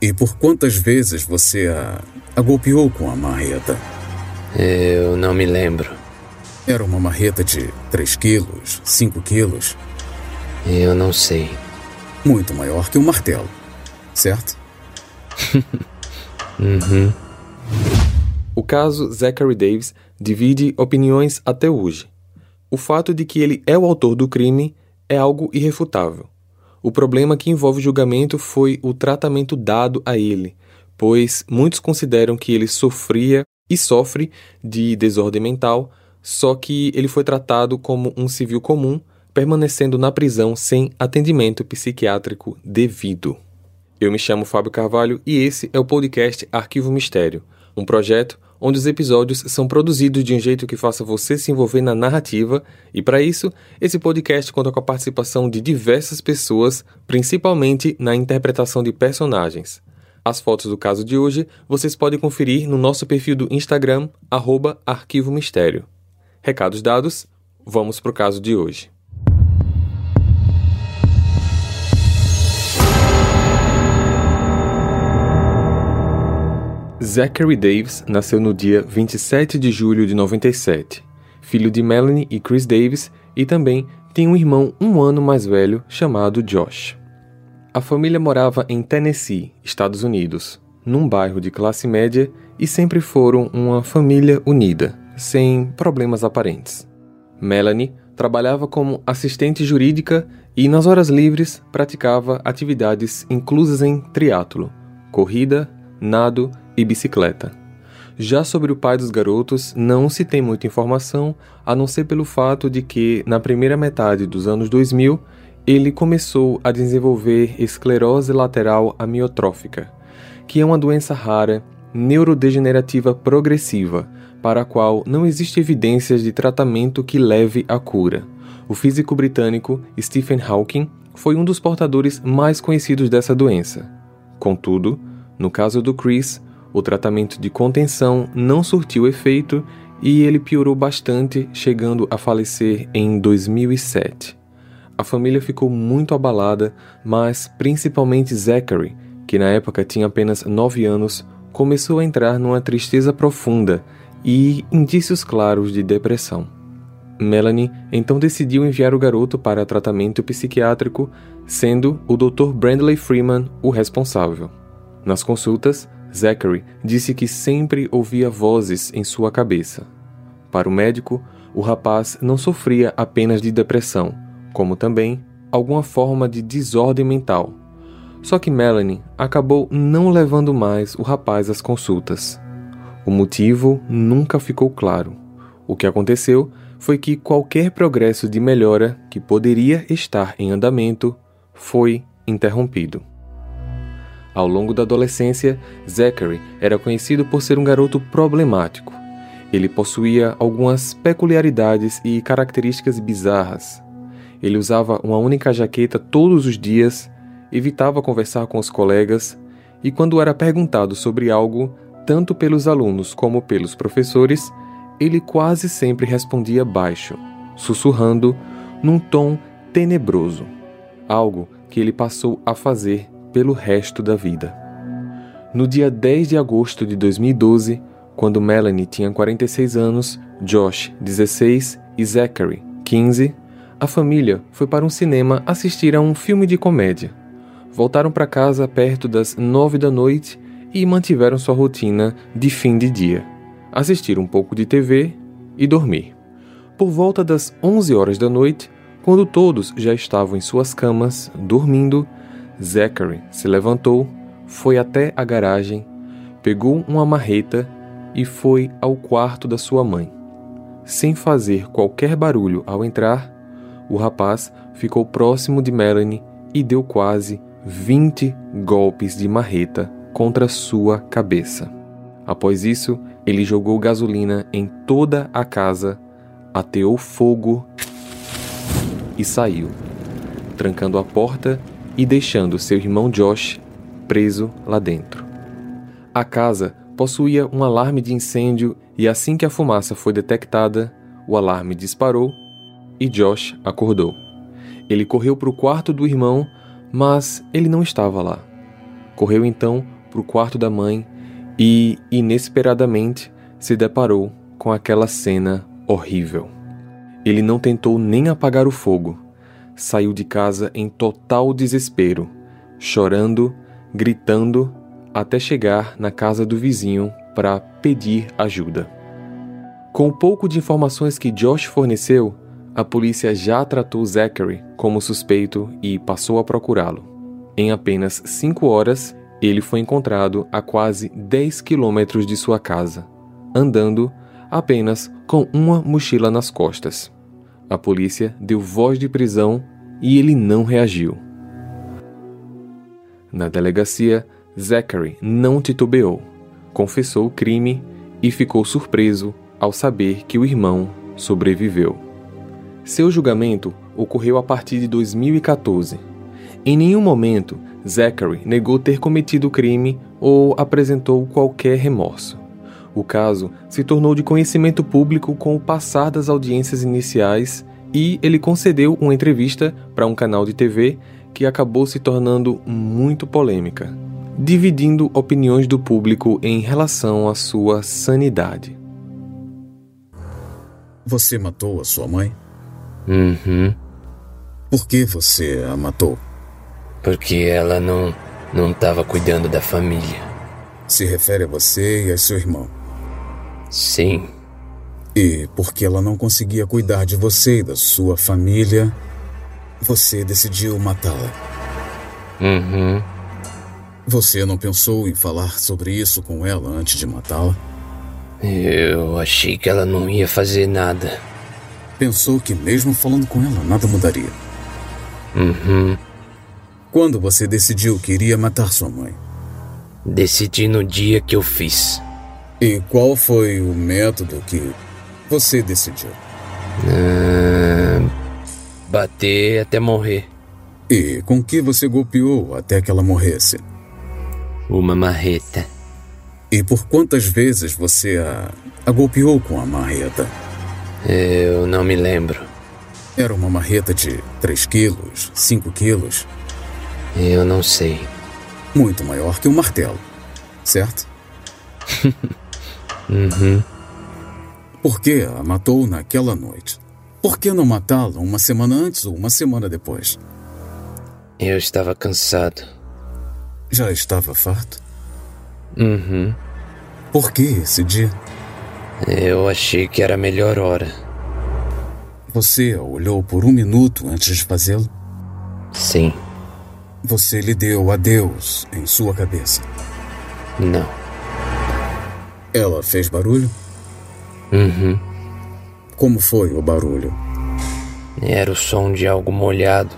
E por quantas vezes você a, a golpeou com a marreta? Eu não me lembro. Era uma marreta de 3 quilos, 5 quilos? Eu não sei. Muito maior que um martelo, certo? uhum. O caso Zachary Davis divide opiniões até hoje. O fato de que ele é o autor do crime é algo irrefutável. O problema que envolve o julgamento foi o tratamento dado a ele, pois muitos consideram que ele sofria e sofre de desordem mental, só que ele foi tratado como um civil comum, permanecendo na prisão sem atendimento psiquiátrico devido. Eu me chamo Fábio Carvalho e esse é o podcast Arquivo Mistério, um projeto onde os episódios são produzidos de um jeito que faça você se envolver na narrativa, e para isso, esse podcast conta com a participação de diversas pessoas, principalmente na interpretação de personagens. As fotos do caso de hoje vocês podem conferir no nosso perfil do Instagram, Arquivo Mistério. Recados dados, vamos para o caso de hoje. Zachary Davis nasceu no dia 27 de julho de 97, filho de Melanie e Chris Davis, e também tem um irmão um ano mais velho chamado Josh. A família morava em Tennessee, Estados Unidos, num bairro de classe média e sempre foram uma família unida, sem problemas aparentes. Melanie trabalhava como assistente jurídica e, nas horas livres, praticava atividades inclusas em triatlo, corrida, nado e bicicleta. Já sobre o pai dos garotos, não se tem muita informação, a não ser pelo fato de que, na primeira metade dos anos 2000, ele começou a desenvolver esclerose lateral amiotrófica, que é uma doença rara, neurodegenerativa progressiva, para a qual não existe evidências de tratamento que leve à cura. O físico britânico Stephen Hawking foi um dos portadores mais conhecidos dessa doença. Contudo, no caso do Chris, o tratamento de contenção não surtiu efeito e ele piorou bastante, chegando a falecer em 2007. A família ficou muito abalada, mas principalmente Zachary, que na época tinha apenas 9 anos, começou a entrar numa tristeza profunda e indícios claros de depressão. Melanie então decidiu enviar o garoto para tratamento psiquiátrico, sendo o Dr. Brandley Freeman o responsável. Nas consultas, Zachary disse que sempre ouvia vozes em sua cabeça. Para o médico, o rapaz não sofria apenas de depressão, como também alguma forma de desordem mental. Só que Melanie acabou não levando mais o rapaz às consultas. O motivo nunca ficou claro. O que aconteceu foi que qualquer progresso de melhora que poderia estar em andamento foi interrompido. Ao longo da adolescência, Zachary era conhecido por ser um garoto problemático. Ele possuía algumas peculiaridades e características bizarras. Ele usava uma única jaqueta todos os dias, evitava conversar com os colegas e, quando era perguntado sobre algo, tanto pelos alunos como pelos professores, ele quase sempre respondia baixo, sussurrando num tom tenebroso, algo que ele passou a fazer pelo resto da vida. No dia 10 de agosto de 2012, quando Melanie tinha 46 anos, Josh, 16 e Zachary, 15, a família foi para um cinema assistir a um filme de comédia. Voltaram para casa perto das 9 da noite e mantiveram sua rotina de fim de dia: assistir um pouco de TV e dormir. Por volta das 11 horas da noite, quando todos já estavam em suas camas, dormindo, Zachary se levantou, foi até a garagem, pegou uma marreta e foi ao quarto da sua mãe. Sem fazer qualquer barulho ao entrar, o rapaz ficou próximo de Melanie e deu quase 20 golpes de marreta contra sua cabeça. Após isso, ele jogou gasolina em toda a casa, ateou fogo e saiu, trancando a porta e deixando seu irmão Josh preso lá dentro. A casa possuía um alarme de incêndio e assim que a fumaça foi detectada, o alarme disparou e Josh acordou. Ele correu para o quarto do irmão, mas ele não estava lá. correu então para o quarto da mãe e, inesperadamente, se deparou com aquela cena horrível. Ele não tentou nem apagar o fogo. Saiu de casa em total desespero, chorando, gritando, até chegar na casa do vizinho para pedir ajuda. Com o pouco de informações que Josh forneceu, a polícia já tratou Zachary como suspeito e passou a procurá-lo. Em apenas cinco horas, ele foi encontrado a quase 10 quilômetros de sua casa, andando apenas com uma mochila nas costas. A polícia deu voz de prisão e ele não reagiu. Na delegacia, Zachary não titubeou, confessou o crime e ficou surpreso ao saber que o irmão sobreviveu. Seu julgamento ocorreu a partir de 2014. Em nenhum momento, Zachary negou ter cometido o crime ou apresentou qualquer remorso. O caso se tornou de conhecimento público com o passar das audiências iniciais e ele concedeu uma entrevista para um canal de TV que acabou se tornando muito polêmica, dividindo opiniões do público em relação à sua sanidade. Você matou a sua mãe? Uhum. Por que você a matou? Porque ela não não estava cuidando da família. Se refere a você e a seu irmão. Sim. E porque ela não conseguia cuidar de você e da sua família, você decidiu matá-la. Uhum. Você não pensou em falar sobre isso com ela antes de matá-la? Eu achei que ela não ia fazer nada. Pensou que mesmo falando com ela, nada mudaria. Uhum. Quando você decidiu que iria matar sua mãe? Decidi no dia que eu fiz. E qual foi o método que você decidiu? Ah, bater até morrer. E com que você golpeou até que ela morresse? Uma marreta. E por quantas vezes você a, a golpeou com a marreta? Eu não me lembro. Era uma marreta de 3 quilos, 5 quilos? Eu não sei. Muito maior que um martelo, certo? Uhum. Por que a matou naquela noite? Por que não matá-la uma semana antes ou uma semana depois? Eu estava cansado. Já estava farto? Uhum. Por que esse dia? Eu achei que era a melhor hora. Você a olhou por um minuto antes de fazê-lo? Sim. Você lhe deu adeus em sua cabeça. Não. Ela fez barulho? Uhum. Como foi o barulho? Era o som de algo molhado,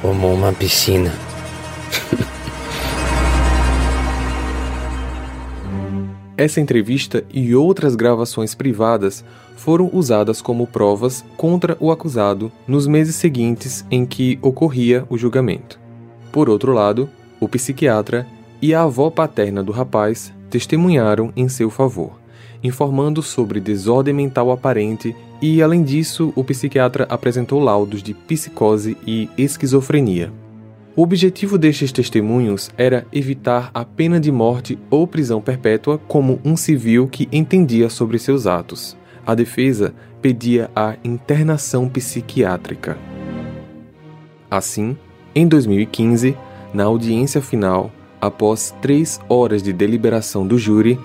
como uma piscina. Essa entrevista e outras gravações privadas foram usadas como provas contra o acusado nos meses seguintes em que ocorria o julgamento. Por outro lado, o psiquiatra e a avó paterna do rapaz testemunharam em seu favor, informando sobre desordem mental aparente e, além disso, o psiquiatra apresentou laudos de psicose e esquizofrenia. O objetivo destes testemunhos era evitar a pena de morte ou prisão perpétua como um civil que entendia sobre seus atos. A defesa pedia a internação psiquiátrica. Assim, em 2015, na audiência final, após três horas de deliberação do júri,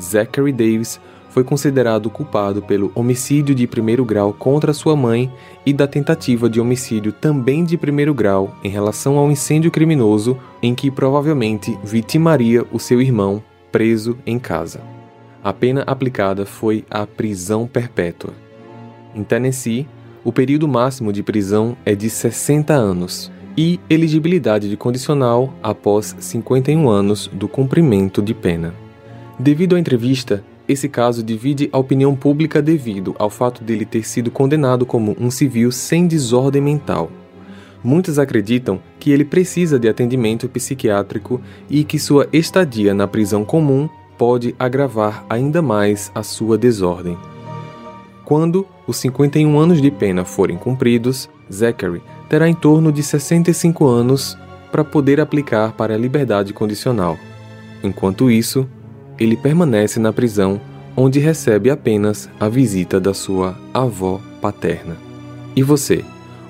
Zachary Davis foi considerado culpado pelo homicídio de primeiro grau contra sua mãe e da tentativa de homicídio também de primeiro grau em relação ao incêndio criminoso em que provavelmente vitimaria o seu irmão preso em casa. A pena aplicada foi a prisão perpétua. Em Tennessee, o período máximo de prisão é de 60 anos e elegibilidade de condicional após 51 anos do cumprimento de pena. Devido à entrevista, esse caso divide a opinião pública devido ao fato dele ter sido condenado como um civil sem desordem mental. Muitos acreditam que ele precisa de atendimento psiquiátrico e que sua estadia na prisão comum pode agravar ainda mais a sua desordem. Quando os 51 anos de pena forem cumpridos, Zachary terá em torno de 65 anos para poder aplicar para a liberdade condicional. Enquanto isso, ele permanece na prisão, onde recebe apenas a visita da sua avó paterna. E você,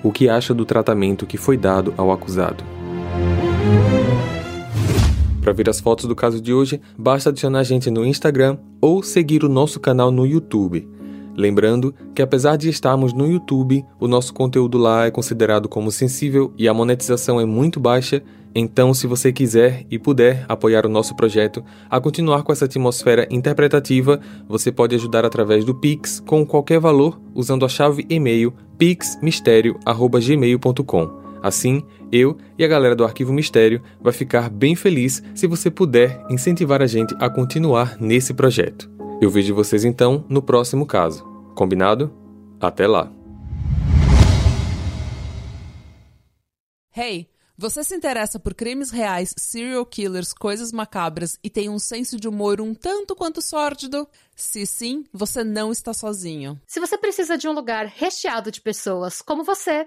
o que acha do tratamento que foi dado ao acusado? Para ver as fotos do caso de hoje, basta adicionar a gente no Instagram ou seguir o nosso canal no YouTube. Lembrando que, apesar de estarmos no YouTube, o nosso conteúdo lá é considerado como sensível e a monetização é muito baixa. Então, se você quiser e puder apoiar o nosso projeto a continuar com essa atmosfera interpretativa, você pode ajudar através do Pix com qualquer valor usando a chave e-mail pixmistério@gmail.com. Assim, eu e a galera do Arquivo Mistério vai ficar bem feliz se você puder incentivar a gente a continuar nesse projeto. Eu vejo vocês então no próximo caso. Combinado? Até lá. Hey, você se interessa por crimes reais, serial killers, coisas macabras e tem um senso de humor um tanto quanto sórdido? Se sim, você não está sozinho. Se você precisa de um lugar recheado de pessoas como você,